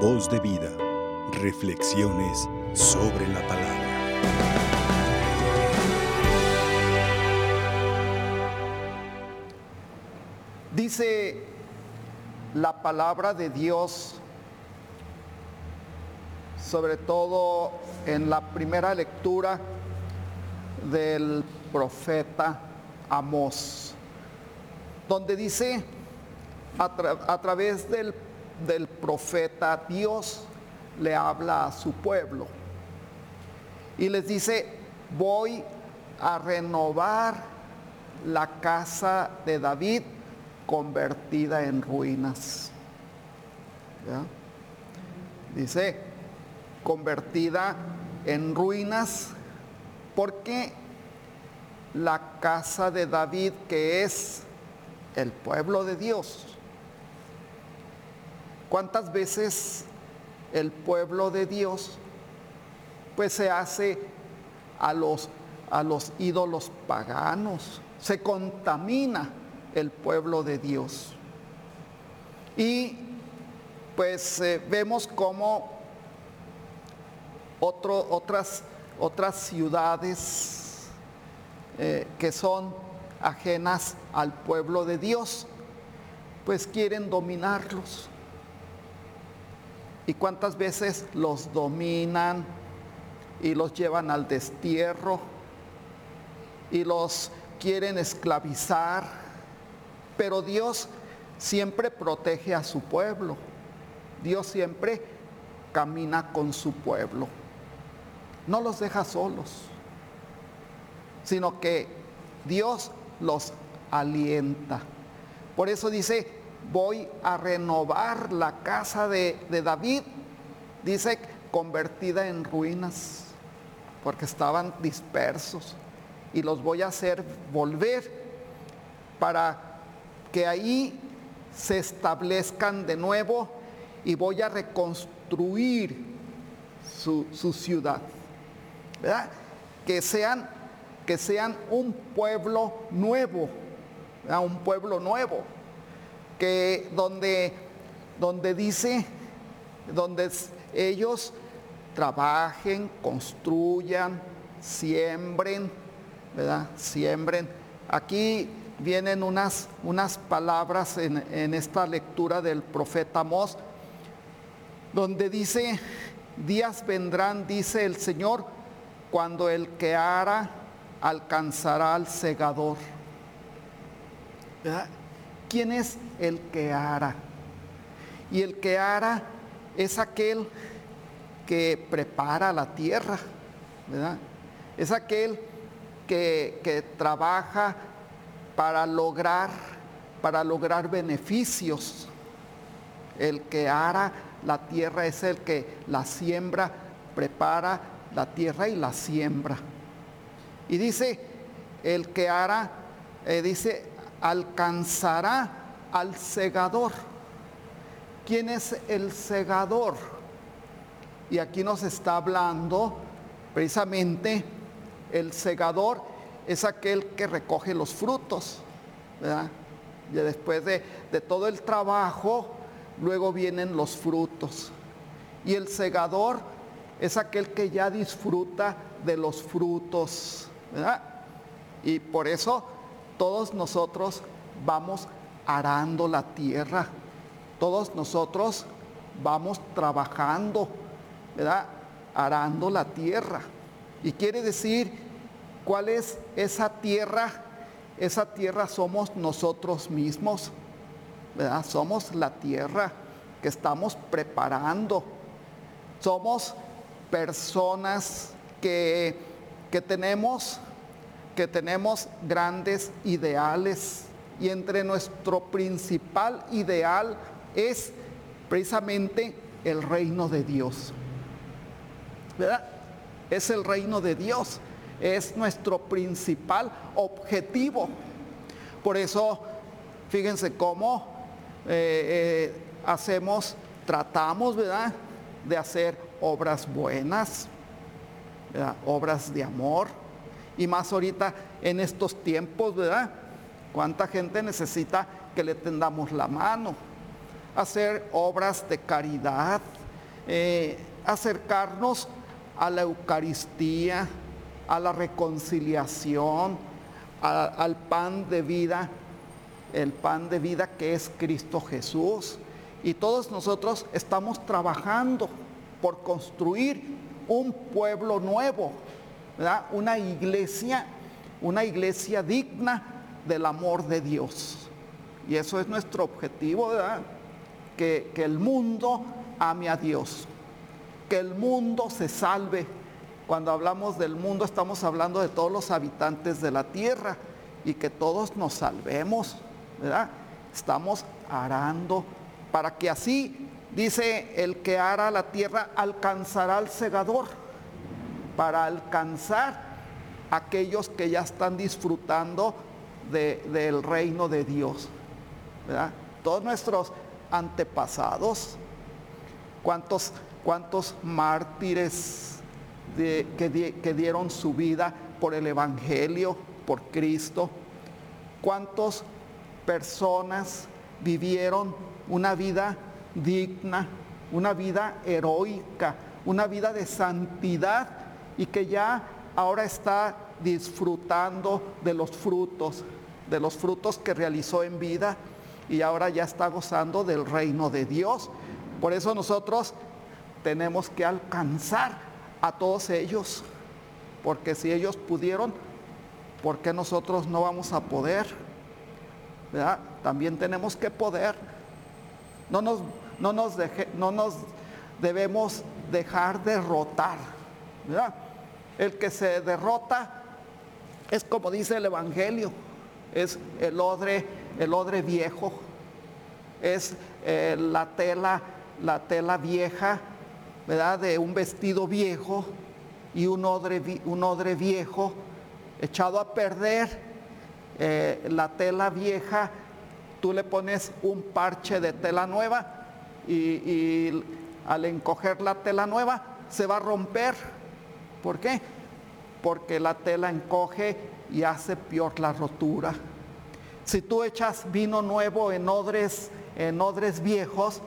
Voz de vida. Reflexiones sobre la palabra. Dice la palabra de Dios, sobre todo en la primera lectura del profeta Amós, donde dice, a, a través del, del profeta, Dios le habla a su pueblo y les dice, voy a renovar la casa de David convertida en ruinas. ¿Ya? Dice, convertida en ruinas, porque la casa de David, que es el pueblo de Dios, ¿cuántas veces el pueblo de Dios pues se hace a los, a los ídolos paganos, se contamina el pueblo de Dios. Y pues eh, vemos otro- otras, otras ciudades eh, que son ajenas al pueblo de Dios, pues quieren dominarlos. ¿Y cuántas veces los dominan y los llevan al destierro y los quieren esclavizar? Pero Dios siempre protege a su pueblo. Dios siempre camina con su pueblo. No los deja solos, sino que Dios los alienta. Por eso dice, voy a renovar la casa de, David, dice, convertida en ruinas, porque estaban dispersos, y los voy a hacer volver para que ahí se establezcan de nuevo y voy a reconstruir su, su ciudad. ¿verdad? Que sean, que sean un pueblo nuevo, ¿verdad? un pueblo nuevo, que donde, donde dice, donde ellos trabajen, construyan, siembren, ¿verdad? Siembren. Aquí vienen unas, unas palabras en, en esta lectura del profeta Amós, donde dice, días vendrán, dice el Señor, cuando el que ara alcanzará al segador. ¿Verdad? ¿Quién es el que ara? Y el que ara es aquel que prepara la tierra, ¿verdad? Es aquel que, que trabaja para lograr, para lograr beneficios. El que ara la tierra es el que la siembra, prepara la tierra y la siembra. Y dice, el que ara, eh, dice, alcanzará al segador. ¿Quién es el segador? Y aquí nos está hablando precisamente el segador es aquel que recoge los frutos. Y después de, de todo el trabajo, luego vienen los frutos. Y el segador es aquel que ya disfruta de los frutos. Y por eso todos nosotros vamos arando la tierra, todos nosotros vamos trabajando, ¿verdad? Arando la tierra. Y quiere decir, ¿cuál es esa tierra? Esa tierra somos nosotros mismos, ¿verdad? Somos la tierra que estamos preparando. Somos personas que, que tenemos que tenemos grandes ideales y entre nuestro principal ideal es precisamente el reino de Dios. ¿Verdad? Es el reino de Dios, es nuestro principal objetivo. Por eso, fíjense cómo eh, eh, hacemos, tratamos, ¿verdad? De hacer obras buenas, obras de amor. Y más ahorita en estos tiempos, ¿verdad? ¿Cuánta gente necesita que le tendamos la mano? Hacer obras de caridad, eh, acercarnos a la Eucaristía, a la reconciliación, al pan de vida, el pan de vida que es Cristo Jesús. Y todos nosotros estamos trabajando por construir un pueblo nuevo, una iglesia, una iglesia digna del amor de Dios. Y eso es nuestro objetivo, ¿verdad? Que, que el mundo ame a Dios, que el mundo se salve. Cuando hablamos del mundo estamos hablando de todos los habitantes de la tierra y que todos nos salvemos. Estamos arando para que así, dice el que ara la tierra, alcanzará al segador, para alcanzar aquellos que ya están disfrutando del reino de Dios. ¿verdad? Todos nuestros antepasados, cuántos, cuántos mártires que, que dieron su vida por el Evangelio, por Cristo, cuántas personas vivieron una vida digna, una vida heroica, una vida de santidad y que ya ahora está disfrutando de los frutos, de los frutos que realizó en vida y ahora ya está gozando del reino de Dios. Por eso nosotros tenemos que alcanzar a todos ellos, porque si ellos pudieron, ¿por qué nosotros no vamos a poder? También tenemos que poder. No nos, no nos, no nos debemos dejar derrotar. El que se derrota es como dice el Evangelio, es el odre, el odre viejo, es eh, la tela, la tela vieja, ¿verdad? De un vestido viejo y un odre, un odre viejo echado a perder, eh, la tela vieja, tú le pones un parche de tela nueva y, y al encoger la tela nueva se va a romper. ¿Por qué? Porque la tela encoge y hace peor la rotura. Si tú echas vino nuevo en odres, en odres viejos,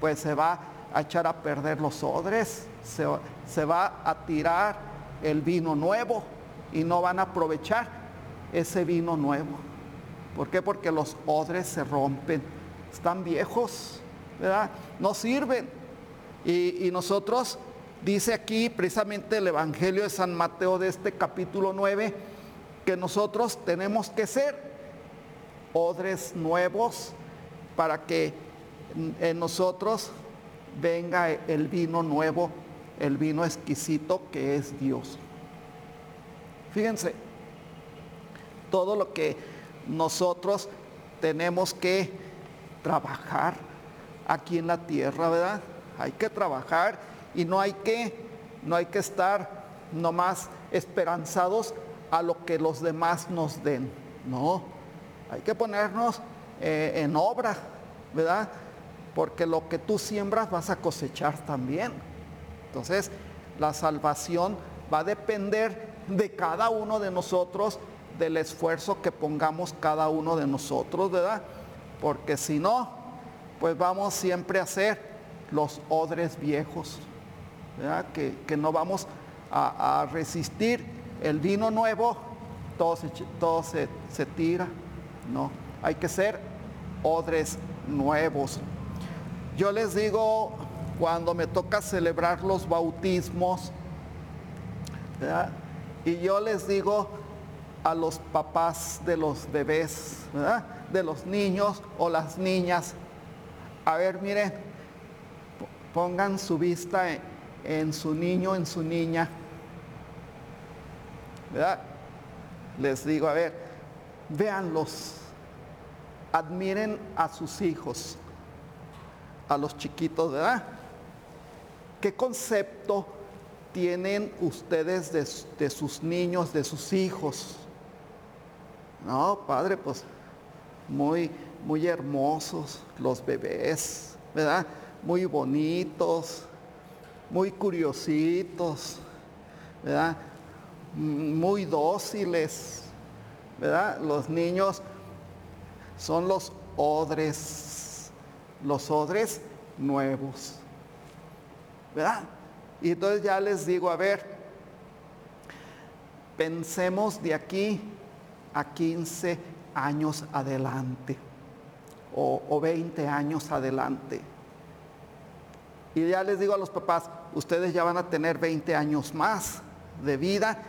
pues se va a echar a perder los odres, se, se va a tirar el vino nuevo y no van a aprovechar ese vino nuevo. ¿Por qué? Porque los odres se rompen, están viejos, ¿verdad? No sirven. Y, y nosotros, dice aquí precisamente el Evangelio de San Mateo de este capítulo 9, que nosotros tenemos que ser odres nuevos para que en nosotros venga el vino nuevo, el vino exquisito que es Dios. Fíjense, todo lo que nosotros tenemos que trabajar aquí en la tierra, ¿verdad? Hay que trabajar y no hay que, no hay que estar nomás esperanzados a lo que los demás nos den. No, hay que ponernos eh, en obra, ¿verdad? Porque lo que tú siembras vas a cosechar también. Entonces, la salvación va a depender de cada uno de nosotros, del esfuerzo que pongamos cada uno de nosotros, ¿verdad? Porque si no, pues vamos siempre a ser los odres viejos, ¿verdad? Que, no vamos a, resistir el vino nuevo, todo, se, todo se, se tira, no, hay que ser odres nuevos. Yo les digo, cuando me toca celebrar los bautismos. Y yo les digo a los papás de los bebés, de los niños o las niñas, a ver, miren, pongan su vista en, su niño, en su niña. ¿Verdad? Les digo, a ver, véanlos, admiren a sus hijos, a los chiquitos, ¿verdad? ¿Qué concepto tienen ustedes de, sus niños, de sus hijos? No, padre, pues muy, muy hermosos los bebés, ¿verdad? Muy bonitos, muy curiositos, ¿verdad? Muy dóciles, ¿verdad? Los niños son los odres, los odres nuevos. ¿verdad? Y entonces ya les digo, a ver, pensemos de aquí a 15 años adelante o, o 20 años adelante. Y ya les digo a los papás, ustedes ya van a tener 20 años más de vida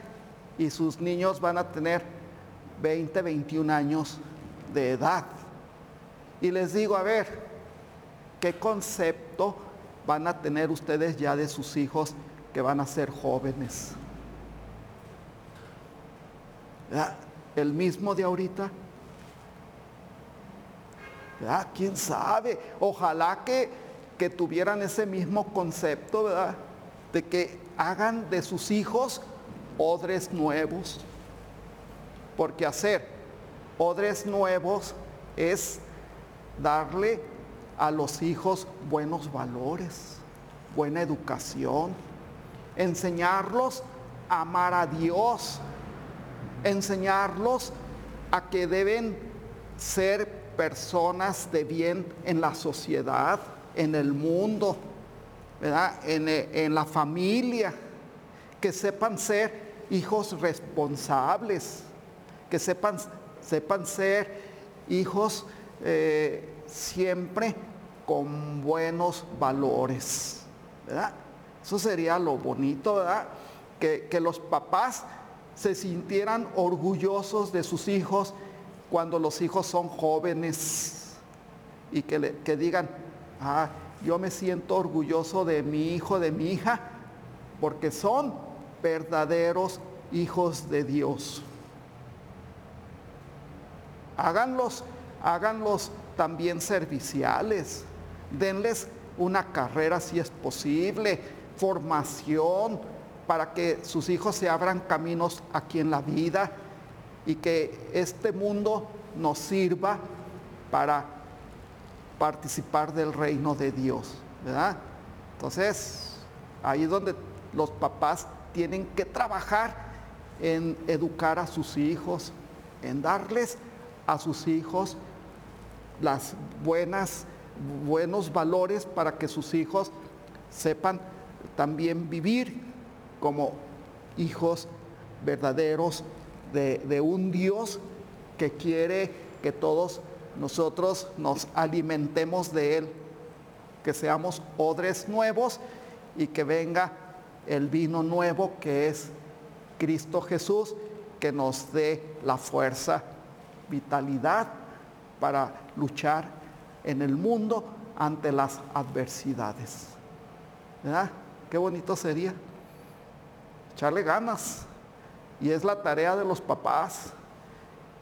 y sus niños van a tener 20, 21 años de edad. Y les digo, a ver, ¿qué concepto van a tener ustedes ya de sus hijos que van a ser jóvenes? ¿El mismo de ahorita? ¿Quién sabe? Ojalá que, que tuvieran ese mismo concepto, ¿verdad? De que hagan de sus hijos odres nuevos. Porque hacer odres nuevos es darle a los hijos buenos valores, buena educación, enseñarlos a amar a Dios, enseñarlos a que deben ser personas de bien en la sociedad, en el mundo, ¿verdad? En, en la familia, que sepan ser hijos responsables, que sepan, sepan ser hijos eh, siempre con buenos valores, ¿verdad? Eso sería lo bonito, ¿verdad? Que, que los papás se sintieran orgullosos de sus hijos cuando los hijos son jóvenes y que, le, que digan, ah, yo me siento orgulloso de mi hijo, de mi hija, porque son verdaderos hijos de Dios. Háganlos, háganlos también serviciales, denles una carrera si es posible, formación, para que sus hijos se abran caminos aquí en la vida y que este mundo nos sirva para participar del reino de Dios, ¿verdad? Entonces, ahí es donde los papás tienen que trabajar en educar a sus hijos, en darles a sus hijos las buenas buenos valores para que sus hijos sepan también vivir como hijos verdaderos de, de, un Dios que quiere que todos nosotros nos alimentemos de Él, que seamos odres nuevos y que venga el vino nuevo que es Cristo Jesús, que nos dé la fuerza, vitalidad para luchar en el mundo ante las adversidades. ¿Verdad? Qué bonito sería. Echarle ganas. Y es la tarea de los papás.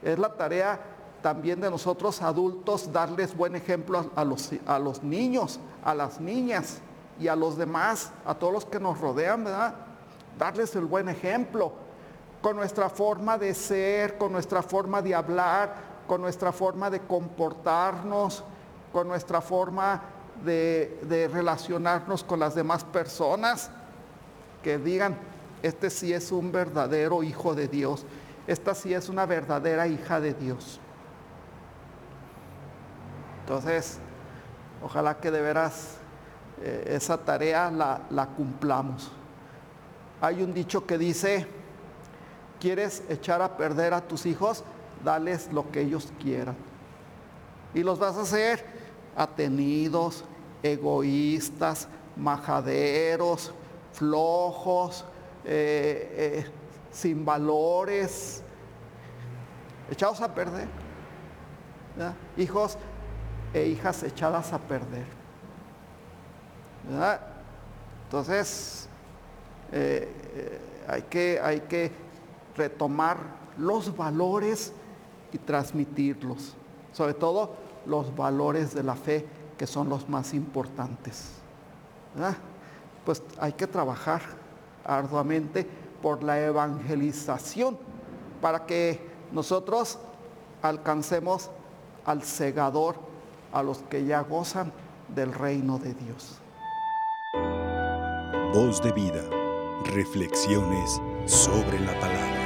Es la tarea también de nosotros adultos darles buen ejemplo a los, a los niños, a las niñas y a los demás, a todos los que nos rodean, ¿verdad? Darles el buen ejemplo con nuestra forma de ser, con nuestra forma de hablar, con nuestra forma de comportarnos, con nuestra forma de, de, relacionarnos con las demás personas, que digan, este sí es un verdadero hijo de Dios, esta sí es una verdadera hija de Dios. Entonces, ojalá que de veras eh, esa tarea la, la cumplamos. Hay un dicho que dice, ¿quieres echar a perder a tus hijos? Dales lo que ellos quieran. Y los vas a hacer atenidos, egoístas, majaderos, flojos, eh, eh, sin valores, echados a perder. Hijos e hijas echadas a perder. Entonces, eh, eh, hay, que, hay que retomar los valores y transmitirlos, sobre todo los valores de la fe, que son los más importantes. Pues hay que trabajar arduamente por la evangelización para que nosotros alcancemos al segador, a los que ya gozan del reino de Dios. Voz de vida, reflexiones sobre la palabra.